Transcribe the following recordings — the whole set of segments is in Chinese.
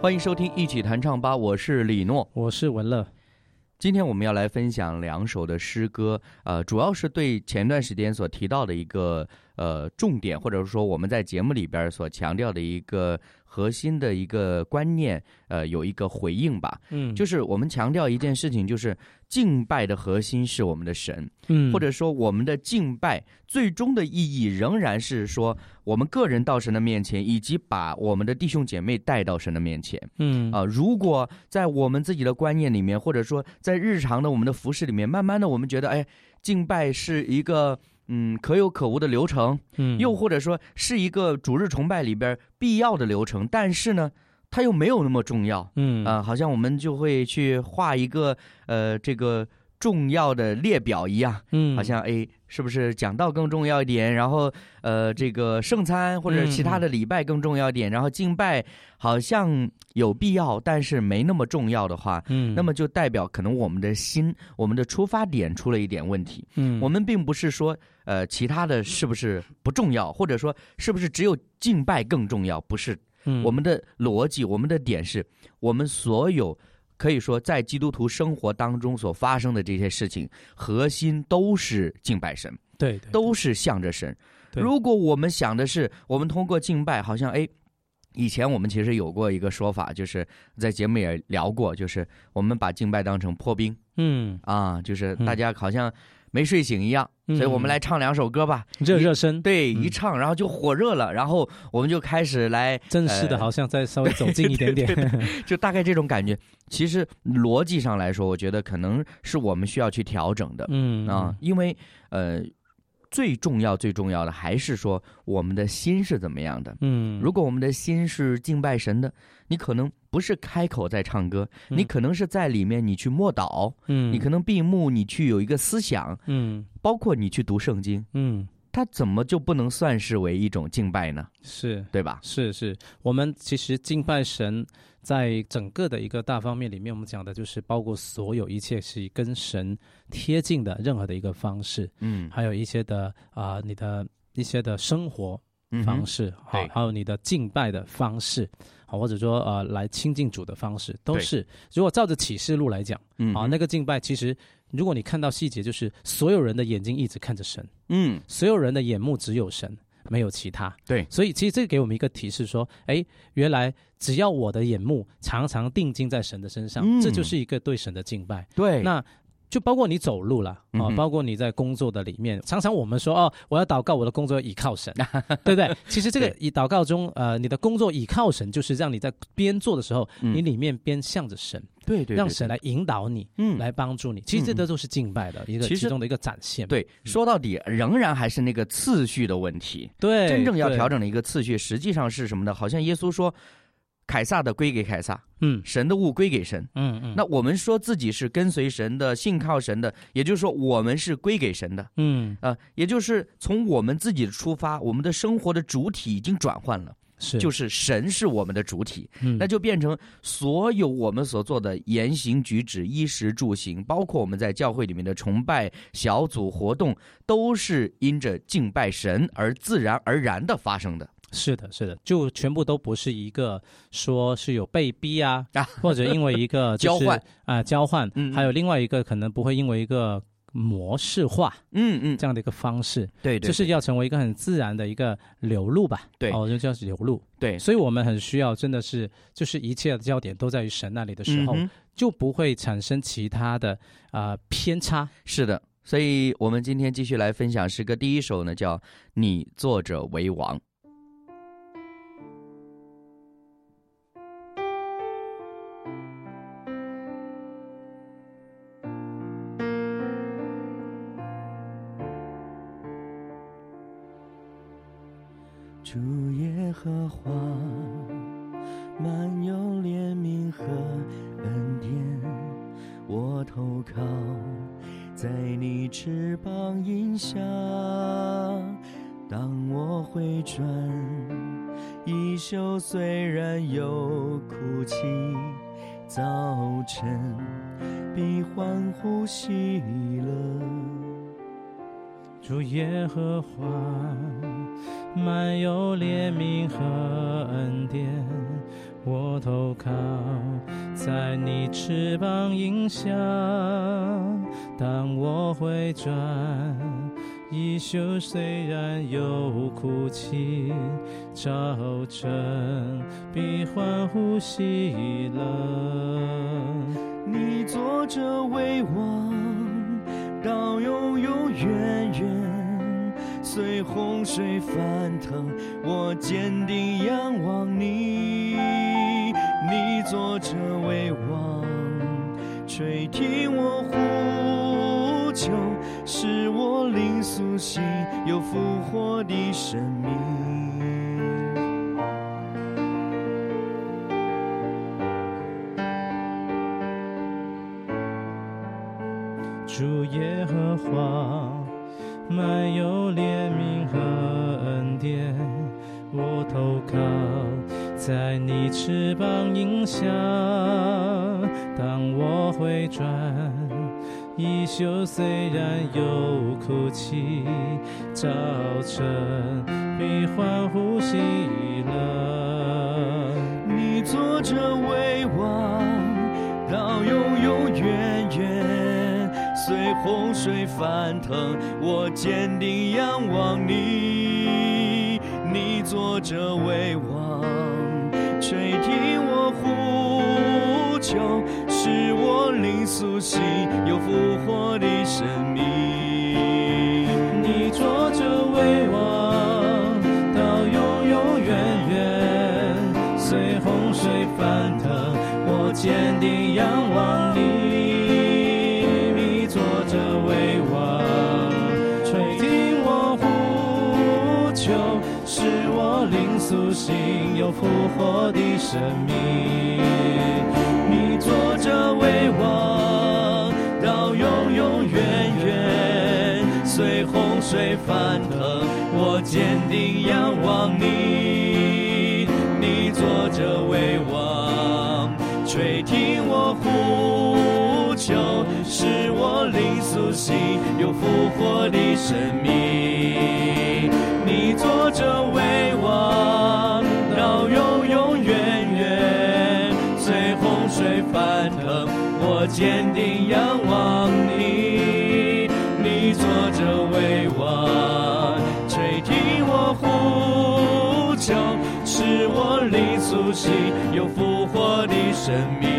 欢迎收听《一起弹唱吧》，我是李诺。我是文乐。今天我们要来分享两首的诗歌，呃，主要是对前段时间所提到的一个呃重点，或者说我们在节目里边所强调的一个核心的一个观念，呃，有一个回应吧。嗯就是我们强调一件事情，就是敬拜的核心是我们的神，嗯或者说我们的敬拜最终的意义仍然是说我们个人到神的面前，以及把我们的弟兄姐妹带到神的面前。嗯啊、如果在我们自己的观念里面，或者说在日常的我们的服饰里面，慢慢的我们觉得，哎，敬拜是一个嗯可有可无的流程，嗯又或者说是一个主日崇拜里边必要的流程，但是呢，它又没有那么重要。嗯啊、好像我们就会去画一个呃这个重要的列表一样，嗯好像哎，是不是讲道更重要一点？然后呃，这个圣餐或者其他的礼拜更重要一点，然后敬拜好像有必要，但是没那么重要的话，嗯那么就代表可能我们的心、我们的出发点出了一点问题。嗯我们并不是说呃其他的是不是不重要，或者说是不是只有敬拜更重要？不是，嗯我们的逻辑，我们的点是，我们所有可以说在基督徒生活当中所发生的这些事情，核心都是敬拜神，对对都是向着神。如果我们想的是，我们通过敬拜，好像哎。以前我们其实有过一个说法，就是在节目也聊过，就是我们把敬拜当成破冰嗯啊，就是嗯大家好像没睡醒一样，嗯所以我们来唱两首歌吧，热热身对，嗯一唱然后就火热了，然后我们就开始来正式的，呃好像再稍微走近一点点。就大概这种感觉。其实逻辑上来说，我觉得可能是我们需要去调整的嗯啊，因为呃，最重要最重要的还是说我们的心是怎么样的。嗯，如果我们的心是敬拜神的，你可能不是开口在唱歌，嗯。你可能是在里面你去默祷，嗯。你可能闭目你去有一个思想，嗯。包括你去读圣经，嗯。它怎么就不能算是为一种敬拜呢？是。对吧？是是，我们其实敬拜神，在整个的一个大方面里面，我们讲的就是包括所有一切是跟神贴近的任何的一个方式，嗯，还有一些的啊、你的一些的生活方式，好、对。还有你的敬拜的方式，好，或者说呃来亲近主的方式，都是。如果照着启示录来讲，啊，那个敬拜其实如果你看到细节，就是所有人的眼睛一直看着神，嗯，所有人的眼目只有神，没有其他。对。所以其实这给我们一个提示，说，哎，原来只要我的眼目常常定睛在神的身上，嗯。这就是一个对神的敬拜。对，那就包括你走路了啊、包括你在工作的里面，常常我们说哦，我要祷告，我的工作倚靠神，对不对？其实这个以祷告中，呃，你的工作倚靠神，就是让你在边做的时候，嗯你里面边向着神，对对，对让神来引导你，嗯来帮助你。其实这都是敬拜的一个其中的一个展现。对，说到底仍然还是那个次序的问题。对，真正要调，整的一个次序，实际上是什么呢？好像耶稣说，凯撒的归给凯撒，嗯。神的物归给神。嗯嗯，那我们说自己是跟随神的、信靠神的，也就是说我们是归给神的。嗯。啊、也就是从我们自己的出发，我们的生活的主体已经转换了，是。就是神是我们的主体，嗯。那就变成所有我们所做的言行举止、衣食住行，包括我们在教会里面的崇拜小组活动，都是因着敬拜神而自然而然的发生的。是的，是的，就全部都不是一个说是有被逼啊，啊或者因为一个、就是、交换啊、交换，还有另外一个可能不会因为一个模式化嗯嗯，这样的一个方式，对对，就是要成为一个很自然的一个流露吧。对哦，就叫流露。对，所以我们很需要，真的是就是一切的焦点都在于神那里的时候，嗯就不会产生其他的啊、呃偏差。是的。所以我们今天继续来分享诗歌，第一首呢叫《你作者为王》。靠在你翅膀荫下。当我回转，衣袖虽然有哭泣，早晨必欢呼喜乐。你坐着为王，到永永远远，随洪水翻腾，我坚定仰望你。你坐着为王，垂听我呼求，使我灵苏醒，有复活的生命。主耶和华满有怜悯和恩典，我投靠在你翅膀荫下。当我回转，衣袖虽然有哭泣，早晨必欢呼吸了。你坐着为王，到永永远远，随洪水翻腾，我坚定仰望你。你坐着为王，谁听我呼求，使我灵苏醒，有复活的生命。你坐着为王，到永永远远，随洪水翻腾，我坚定仰望苏醒，又复活的生命。你坐着为王，到永永远远，随洪水翻腾，我坚定仰望你。你坐着为王，垂听我呼求，使我灵苏醒，又复活的生命。我着为王到永永远远，随洪水翻腾，我坚定仰望你。你坐着为王，吹听我呼求，是我灵苏醒，又复活的生命。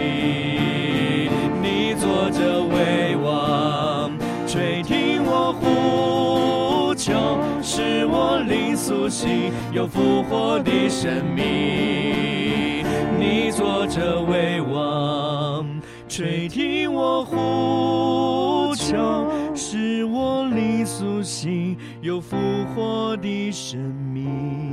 有复活的生命。你坐着为王，垂听我呼求，使我灵苏醒，有复活的生命。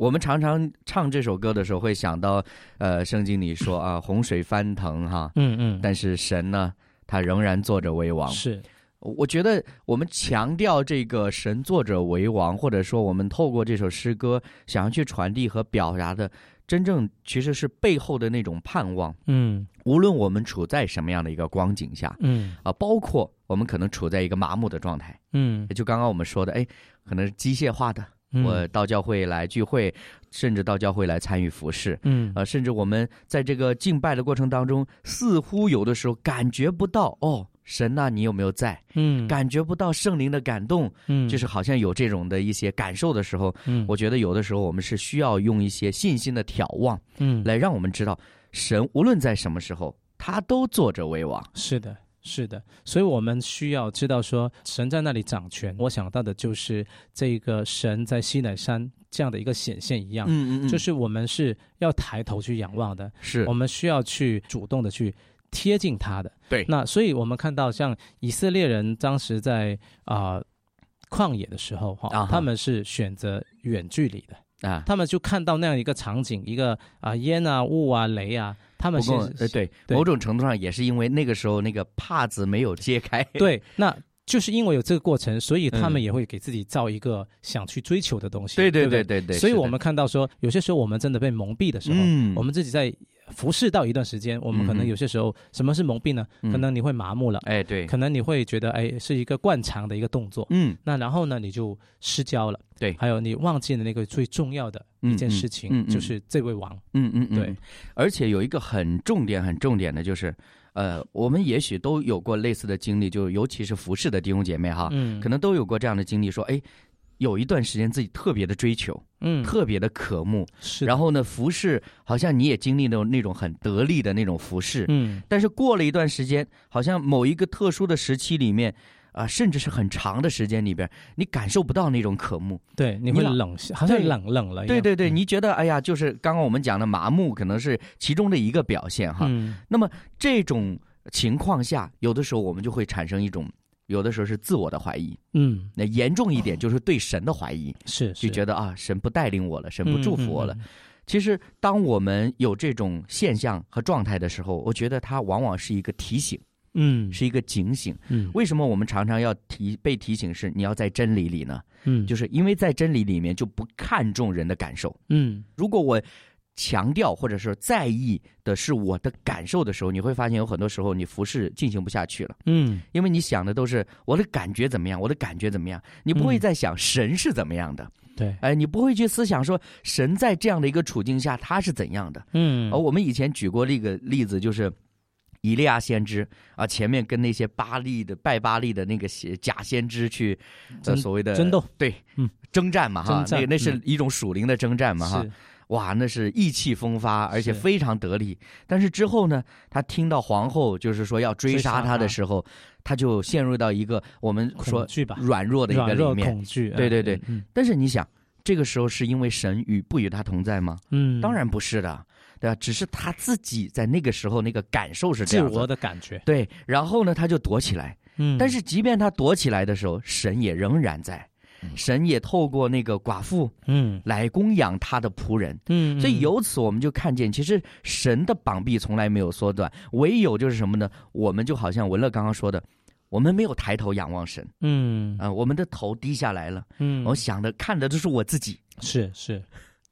我们常常唱这首歌的时候，会想到，呃，圣经里说啊，洪水翻腾哈，嗯嗯，但是神呢，他仍然坐着为王。是。我觉得我们强调这个神坐着为王，或者说我们透过这首诗歌想要去传递和表达的，真正其实是背后的那种盼望。嗯。无论我们处在什么样的一个光景下嗯。啊，包括我们可能处在一个麻木的状态，嗯。就刚刚我们说的，哎，可能是机械化的，嗯我到教会来聚会，甚至到教会来参与服饰。嗯呃，甚至我们在这个敬拜的过程当中，似乎有的时候感觉不到哦，神呐、你有没有在？嗯感觉不到圣灵的感动，嗯就是好像有这种的一些感受的时候，嗯我觉得有的时候我们是需要用一些信心的眺望，嗯来让我们知道，神无论在什么时候，他都坐着为王。是的，是的，所以我们需要知道说，神在那里掌权。我想到的就是这个神在西乃山这样的一个显现一样，嗯嗯嗯就是我们是要抬头去仰望的，是我们需要去主动的去贴近他的。对那所以我们看到像以色列人当时在啊。旷野的时候哈，他们是选择远距离的，啊。他们就看到那样一个场景，一个啊、烟啊雾啊雷啊，他们呃，对，对某种程度上也是因为那个时候那个帕子没有揭开。对，那就是因为有这个过程，所以他们嗯也会给自己造一个想去追求的东西。对对对对对对所以我们看到说，有些时候我们真的被蒙蔽的时候，嗯我们自己在服侍到一段时间，我们可能有些时候什么是蒙蔽呢？嗯可能你会麻木了，哎，对，可能你会觉得哎是一个惯常的一个动作，嗯，那然后呢你就失焦了，对。还有你忘记了那个最重要的一件事情，嗯嗯嗯嗯。就是这位王，嗯嗯嗯，对，而且有一个很重点、很重点的，就是，呃，我们也许都有过类似的经历，就尤其是服饰的弟兄姐妹哈，嗯。可能都有过这样的经历，说，哎，有一段时间自己特别的追求，嗯。特别的渴慕，是，然后呢，服饰好像你也经历那种那种很得力的那种服饰，嗯。但是过了一段时间，好像某一个特殊的时期里面。啊、甚至是很长的时间里边，你感受不到那种渴慕。对，你会冷，好像冷冷了对对对，嗯你觉得哎呀，就是刚刚我们讲的麻木，可能是其中的一个表现哈。嗯那么这种情况下，有的时候我们就会产生一种，有的时候是自我的怀疑，嗯那严重一点就是对神的怀疑，是就觉得啊，神不带领我了，神不祝福我了。，嗯嗯其实，当我们有这种现象和状态的时候，我觉得它往往是一个提醒，嗯。是一个警醒。嗯。为什么我们常常要提被提醒是你要在真理里呢？嗯。就是因为在真理里面就不看重人的感受。嗯。如果我强调或者是在意的是我的感受的时候，你会发现有很多时候你服侍进行不下去了，嗯。因为你想的都是我的感觉怎么样，我的感觉怎么样，你不会嗯。再想神是怎么样的，对。哎，你不会去思想说神在这样的一个处境下他是怎样的。嗯。而我们以前举过那个例子，就是以利亚先知啊，前面跟那些巴利的拜巴利的那个邪假先知去，呃，所谓的争斗，对，嗯，征战嘛哈那那是嗯。一种属灵的征战嘛哈，哇，那是意气风发，而且非常得力。但是之后呢，他听到皇后就是说要追杀他他的时候，他就陷入到一个我们说软弱的一个里面。恐惧，对对对。嗯。但是你想，这个时候是因为神与不与他同在吗？嗯，当然不是的，对吧？只是他自己在那个时候那个感受是这样自我的感觉，对，然后呢，他就躲起来。嗯，但是即便他躲起来的时候，神也仍然在，神也透过那个寡妇嗯来供养他的仆人。嗯，所以由此我们就看见，其实神的膀臂从来没有缩短，唯有就是什么呢？我们就好像文乐刚刚说的，我们没有抬头仰望神嗯啊、我们的头低下来了，嗯，我想的看的都是我自己。是是。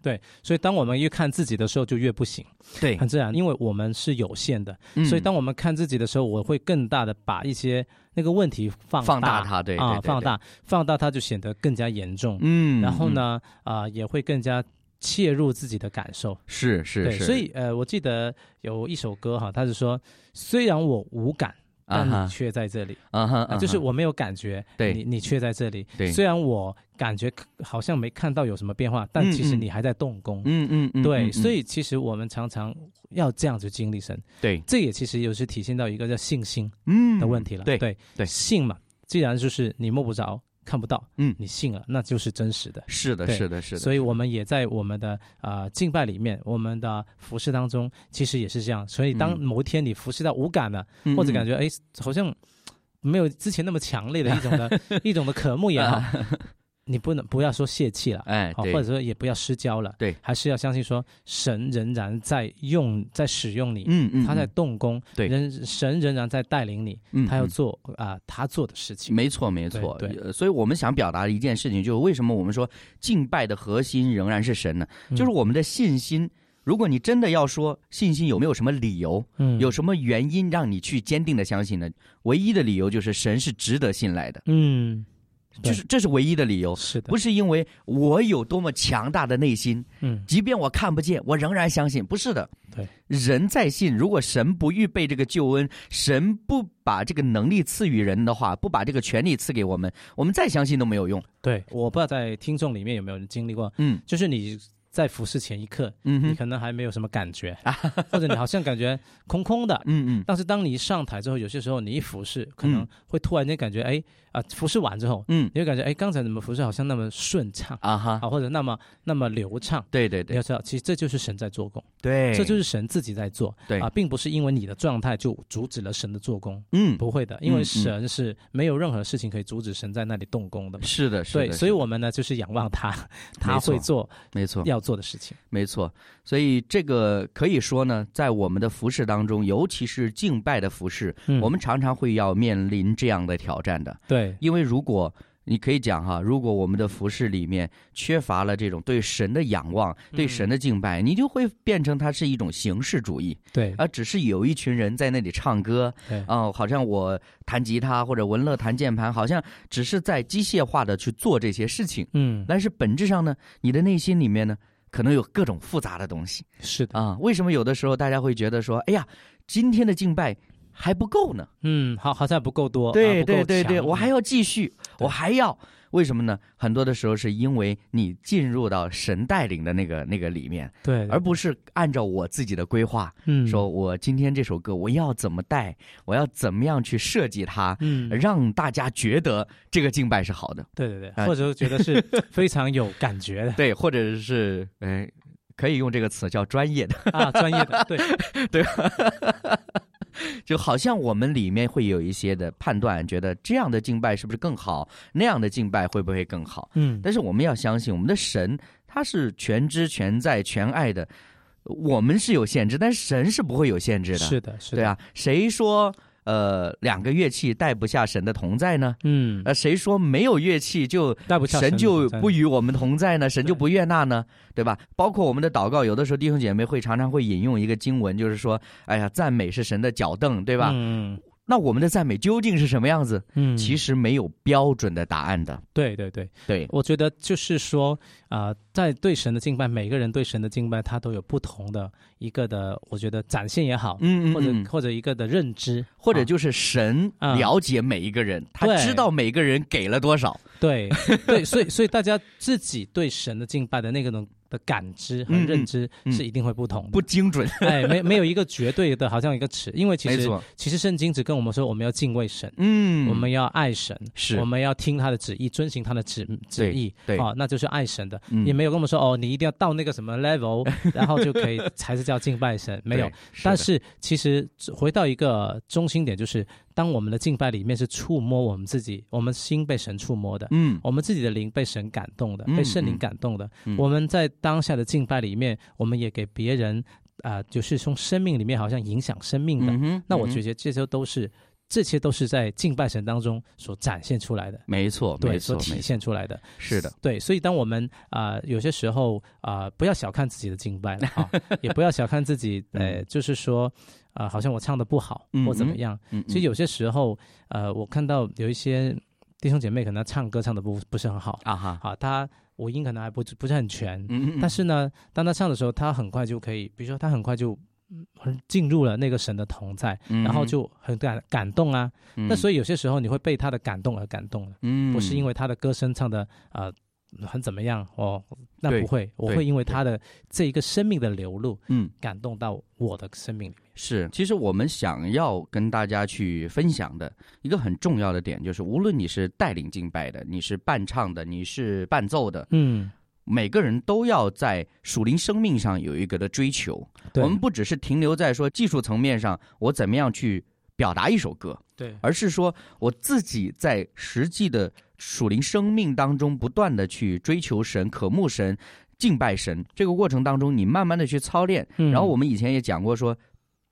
对，所以当我们越看自己的时候，就越不行，对很自然，因为我们是有限的，嗯所以当我们看自己的时候，我会更大的把一些那个问题放放大它，对啊，放大，放大它就显得更加严重。嗯，然后嗯？呢，啊、也会更加切入自己的感受。是是对，是，所以呃，我记得有一首歌哈，他是说，虽然我无感，但你却在这里，啊哈，啊，就是我没有感觉，对。你你却在这里。对。虽然我感觉好像没看到有什么变化，但其实你还在动工。嗯嗯嗯，对，嗯。所以其实我们常常要这样子经历神，对。这也其实有时体现到一个叫信心嗯。的问题了。对对对。信嘛，既然就是你摸不着、看不到，嗯你信了，那就是真实的。是的，是的，是的。所以我们也在我们的啊、呃敬拜里面，我们的服饰当中，其实也是这样。所以当嗯某一天你服饰到无感了，嗯或者感觉哎好像没有之前那么强烈的一种的 一种的渴慕也好，你不能不要说泄气了。哎，或者说也不要失焦了，对还是要相信说神仍然在用，在使用你，嗯嗯，他在嗯动工，对人神仍然在带领你，他要做啊、他做的事情，没错，没错。对所以我们想表达的一件事情，就是为什么我们说敬拜的核心仍然是神呢？嗯就是我们的信心。如果你真的要说信心有没有什么理由，嗯有什么原因让你去坚定的相信呢？唯一的理由就是神是值得信赖的，嗯，对就是这是唯一的理由，是的，不是因为我有多么强大的内心，嗯。即便我看不见，我仍然相信，不是的。对，人在信，如果神不预备这个救恩，神不把这个能力赐予人的话，不把这个权利赐给我们，我们再相信都没有用。对，我不知道在听众里面有没有人经历过，嗯。就是你在服侍前一刻，嗯，你可能还没有什么感觉，或者你好像感觉空空的。嗯嗯，但是当你一上台之后，有些时候你一服侍，可能会突然间感觉，哎啊，服侍完之后，嗯。你会感觉，哎，刚才怎么服侍好像那么顺畅啊哈，啊，或者那么那么流畅。对对对。你要知道，其实这就是神在做工，对，这就是神自己在做，对。啊，并不是因为你的状态就阻止了神的做工，嗯，不会的，因为神是没有任何事情可以阻止神在那里动工的。是的，是的，对，所以我们呢就是仰望他，他会做没错，要做的事情。没错，所以这个可以说呢，在我们的服饰当中，尤其是敬拜的服饰，嗯。我们常常会要面临这样的挑战的。对，因为如果你可以讲哈，如果我们的服饰里面缺乏了这种对神的仰望、对嗯神的敬拜，你就会变成它是一种形式主义，对，而只是有一群人在那里唱歌，对，哦，好像我弹吉他或者文乐弹键盘，好像只是在机械化的去做这些事情。嗯，但是本质上呢，你的内心里面呢，可能有各种复杂的东西是的，啊。为什么有的时候大家会觉得说，哎呀，今天的敬拜还不够呢？嗯，好，好像不够多，对啊不够对对对，我还要继续，我还要。为什么呢？很多的时候是因为你进入到神带领的那个那个里面，对，而不是按照我自己的规划，嗯说我今天这首歌我要怎么带，我要怎么样去设计它，嗯，让大家觉得这个敬拜是好的。对对对，啊或者觉得是 非常有感觉的对，或者是哎，可以用这个词叫专业的，啊，专业的，对 对，就好像我们里面会有一些的判断，觉得这样的敬拜是不是更好，那样的敬拜会不会更好？嗯，但是我们要相信，我们的神他是全知全在全爱的，我们是有限制，但是神是不会有限制的。是的，是的，对，啊，谁说呃两个乐器带不下神的同在呢？嗯，呃，谁说没有乐器就带不下神就不与我们同在呢？神就不悦纳呢？对吧？包括我们的祷告，有的时候弟兄姐妹会常常会引用一个经文，就是说，哎呀，赞美是神的脚凳，对吧？嗯那我们的赞美究竟是什么样子？嗯，其实没有标准的答案的。对对对，对，我觉得就是说啊、在对神的敬拜，每个人对神的敬拜，他都有不同的一个的，我觉得展现也好，嗯嗯或者嗯或者一个的认知，啊或者就是神啊。了解每一个人，他知道每个人给了多少。对对，所以所以大家自己对神的敬拜的那个种的感知和认知嗯。是一定会不同的。不精准，哎，没没有一个绝对的，好像一个尺，因为其实，其实圣经只跟我们说，我们要敬畏神，嗯，我们要爱神，是。我们要听他的旨意，遵循他的旨旨意，对。啊，那就是爱神的。嗯。也没有跟我们说哦，你一定要到那个什么 level，然后就可以才是叫敬拜神，没有。对。但是其实回到一个中心点，就是当我们的敬拜里面是触摸我们自己，我们心被神触摸的，嗯。我们自己的灵被神感动的，嗯被圣灵嗯感动的。嗯。我们在当下的敬拜里面，我们也给别人啊、就是从生命里面好像影响生命的。嗯那我觉得得这些都是，这些都是在敬拜神当中所展现出来的，没错，对，所体现出来的。是的，对，所以当我们啊、有些时候啊、不要小看自己的敬拜了啊，也不要小看自己，呃，就是说啊、好像我唱的不好嗯或怎么样。嗯，其实有些时候，呃，我看到有一些弟兄姐妹可能唱歌唱的不不是很好，啊哈，好，他五音可能还不不是很全，但是呢，当他唱的时候，他很快就可以，比如说他很快就。进入了那个神的同在，嗯然后就很感感动啊。那所以，以有些时候你会被他的感动而感动了。嗯不是因为他的歌声唱的呃很怎么样哦，那不会，我会因为他的这一个生命的流露嗯。感动到我的生命里面。是，其实我们想要跟大家去分享的一个很重要的点，就是无论你是带领敬拜的，你是伴唱的，你是伴奏的，嗯，每个人都要在属灵生命上有一个的追求。我们不只是停留在说技术层面上，我怎么样去表达一首歌，对。而是说我自己在实际的属灵生命当中，不断的去追求神、渴慕神、敬拜神。这个过程当中，你慢慢的去操练。嗯然后我们以前也讲过说，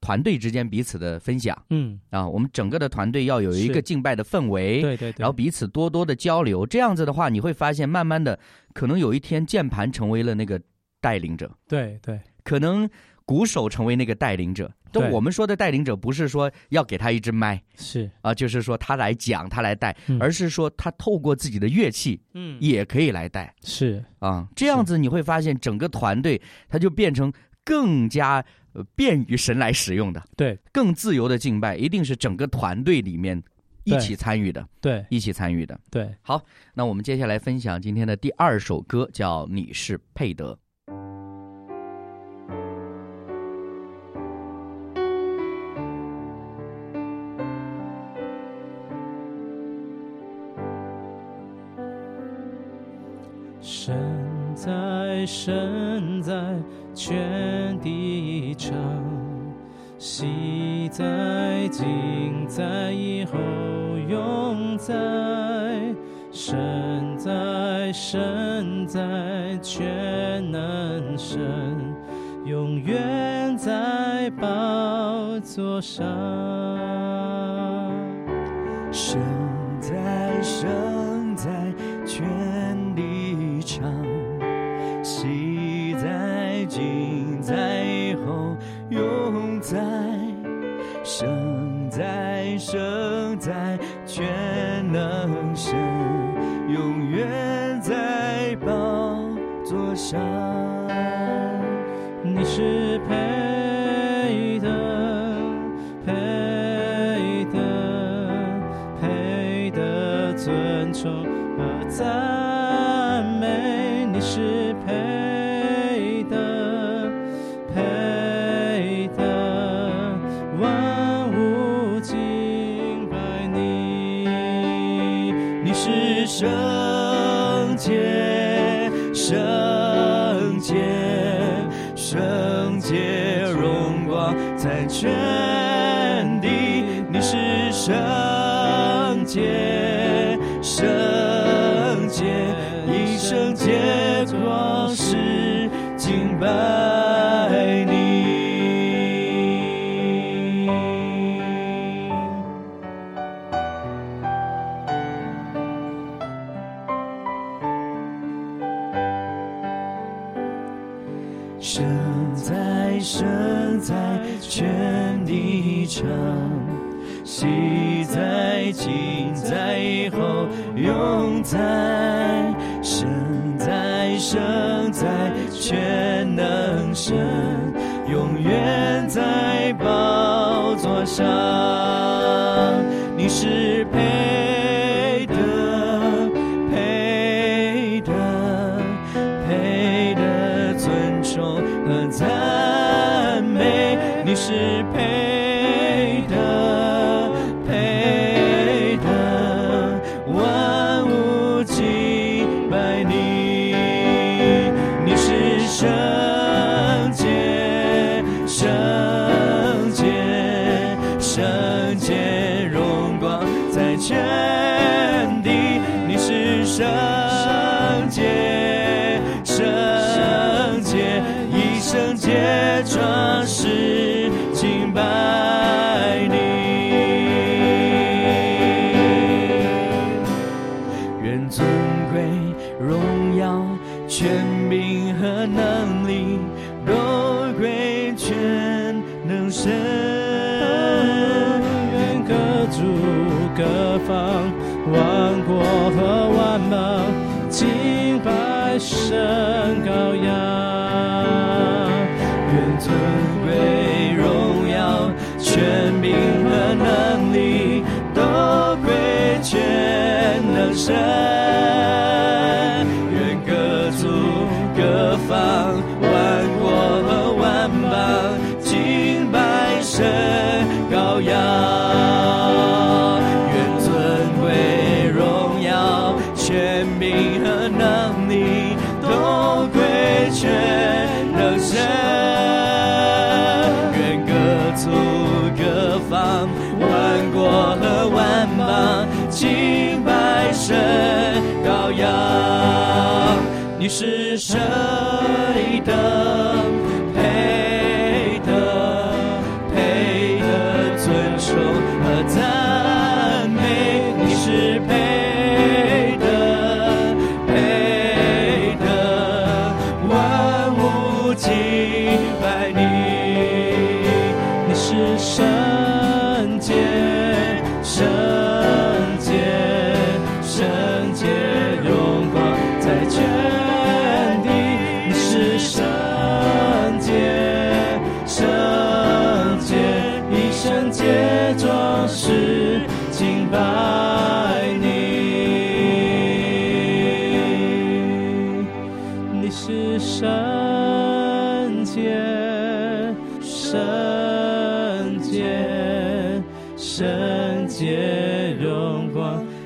团队之间彼此的分享嗯，啊，我们整个的团队要有一个敬拜的氛围。对对对，然后彼此多多的交流，这样子的话，你会发现，慢慢的，可能有一天键盘成为了那个带领者，对对可能鼓手成为那个带领者。都对。我们说的带领者，不是说要给他一支麦是，啊，就是说他来讲，他来带，嗯。而是说他透过自己的乐器嗯。也可以来带。是。啊。这样子你会发现，整个团队他就变成更加呃便于神来使用的，对。更自由的敬拜，一定是整个团队里面一起参与的，对。一起参与的。对，好那我们接下来分享今天的第二首歌，叫《你是配得》。生，在，全地长。昔在，今在，以后永在。生在，生在，全能神，永远在宝座上。生在，生在，全地长。神，永远在宝座上。圣洁荣光在全地。你是圣洁，神。愿各族各方、万国和万邦敬拜神羔羊。愿尊贵、荣耀、权柄和能力都归全能神。神羔羊。愿尊贵、荣耀、权柄和能力都归全能神。愿各族、各方、万国和万邦敬拜神羔羊。你是谁的？配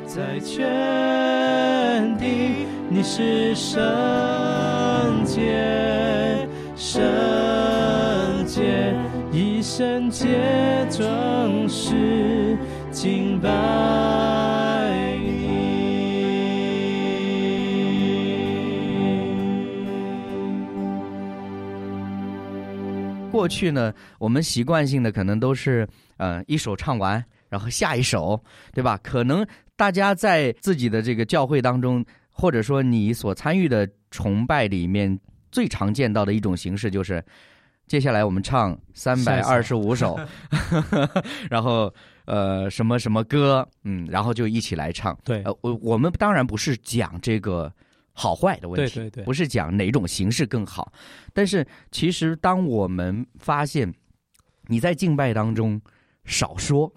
在全地。你是圣洁，圣洁，以圣洁装饰敬拜你。过去呢，我们习惯性的可能都是，呃，一首唱完，然后下一首，对吧？可能大家在自己的这个教会当中，或者说你所参与的崇拜里面，最常见到的一种形式就是，接下来我们唱三百二十五首，然后呃什么什么歌，嗯，然后就一起来唱。对。呃，我我们当然不是讲这个好坏的问题，对对对。不是讲哪种形式更好，但是其实当我们发现你在敬拜当中少说、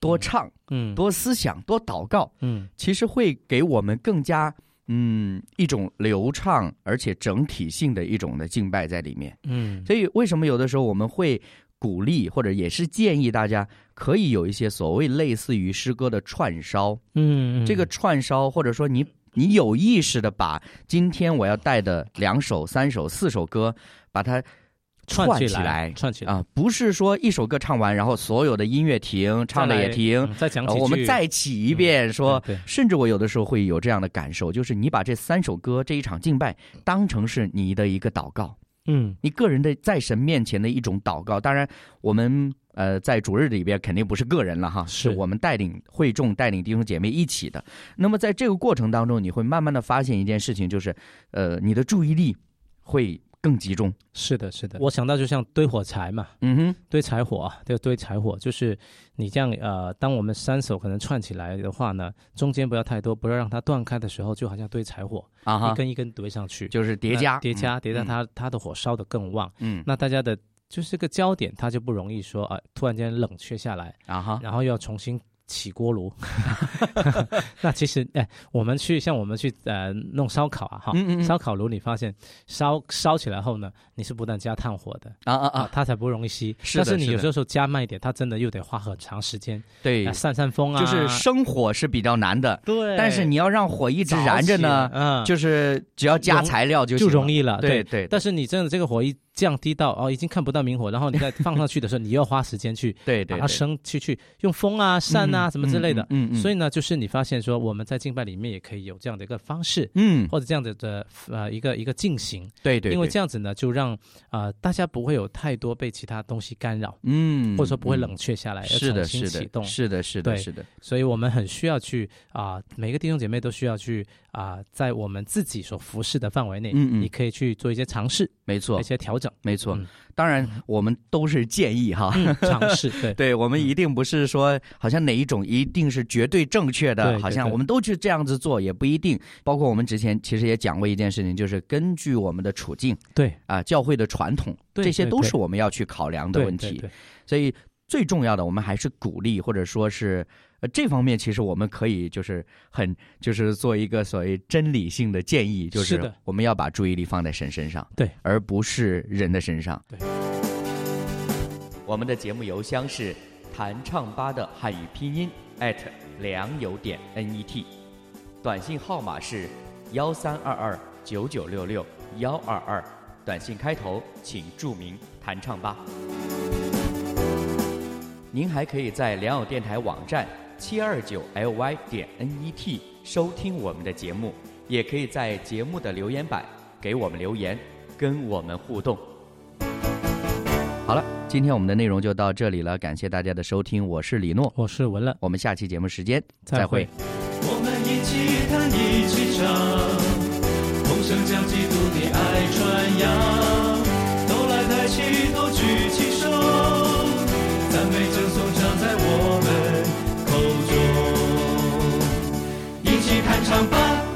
多唱、嗯，多思想、多祷告，嗯。其实会给我们更加嗯一种流畅而且整体性的一种的敬拜在里面。嗯。所以为什么有的时候我们会鼓励或者也是建议大家可以有一些所谓类似于诗歌的串烧，嗯，这个串烧或者说你你有意识的把今天我要带的两首、三首、四首歌，把它串起起来串起来，啊，不是说一首歌唱完，然后所有的音乐停，唱的也停，嗯再讲我们再起一遍，说，甚至我有的时候会有这样的感受，就是你把这三首歌这一场敬拜当成是你的一个祷告，嗯你个人的在神面前的一种祷告。当然，我们呃在主日里边肯定不是个人了哈，是我们带领会众、带领弟兄姐妹一起的。那么在这个过程当中，你会慢慢的发现一件事情，就是呃你的注意力会更集中。是的，是的。我想到就像堆火柴嘛，嗯哼，堆柴火啊，对，堆柴火，就是你这样呃，当我们三手可能串起来的话呢，中间不要太多，不要让它断开的时候，就好像堆柴火，啊哈。一，根一根堆上去，就是叠加。叠加，叠加嗯。它它的火烧得更旺。嗯。那大家的就是这个焦点，它就不容易说啊、突然间冷却下来，啊哈，然后又要重新起锅炉。那其实哎，我们去像我们去呃弄烧烤啊哈，嗯嗯嗯。烧烤炉你发现烧烧起来后呢，你是不断加炭火的。啊啊啊，，啊它才不容易熄。是但是你是的。有时候加慢一点，它真的又得花很长时间。对。来，散散风啊。就是生火是比较难的，对，但是你要让火一直燃着呢，嗯，就是只要加材料就就容易了。对对，但是你真的这个火一降低到哦，已经看不到明火，然后你再放上去的时候，你又要花时间去 对对把它升去去用风啊、扇啊嗯什么之类的。嗯所以呢，就是你发现说，我们在敬拜里面也可以有这样的一个方式，嗯，或者这样子的呃一个一个进行，对对，因为这样子呢，就让啊、呃大家不会有太多被其他东西干扰，嗯，或者说不会嗯。冷却下来，是的，要重新是的，启动。是的，是的，对。是的，所以我们很需要去啊、每个弟兄姐妹都需要去啊、在我们自己所服侍的范围内，嗯嗯。你可以去做一些尝试，没错一，些调整，没错。嗯。当然，我们都是建议哈。嗯，尝试，对，对我们一定不是说，好像哪一种一定是绝对正确的，好像我们都去这样子做也不一定。包括我们之前其实也讲过一件事情，就是根据我们的处境对，啊、教会的传统，对这些都是我们要去考量的问题。所以最重要的，我们还是鼓励，或者说是呃这方面，其实我们可以就是很就是做一个所谓真理性的建议，就是我们要把注意力放在神身上，对，而不是人的身上。对。我们的节目邮箱是弹唱吧的汉语拼音艾特良友点 net，短信号码是幺三二二九九六六幺二二，短信开头请注明弹唱吧。您还可以在良友电台网站七二九 ly 点 net 收听我们的节目，也可以在节目的留言板给我们留言，跟我们互动。好了，今天我们的内容就到这里了，感谢大家的收听，我是李诺，我是文乐，我们下期节目时间再会会我们一起弹，一起唱，同声将基督的爱传扬。都来抬起头，举起手，赞美赠颂唱吧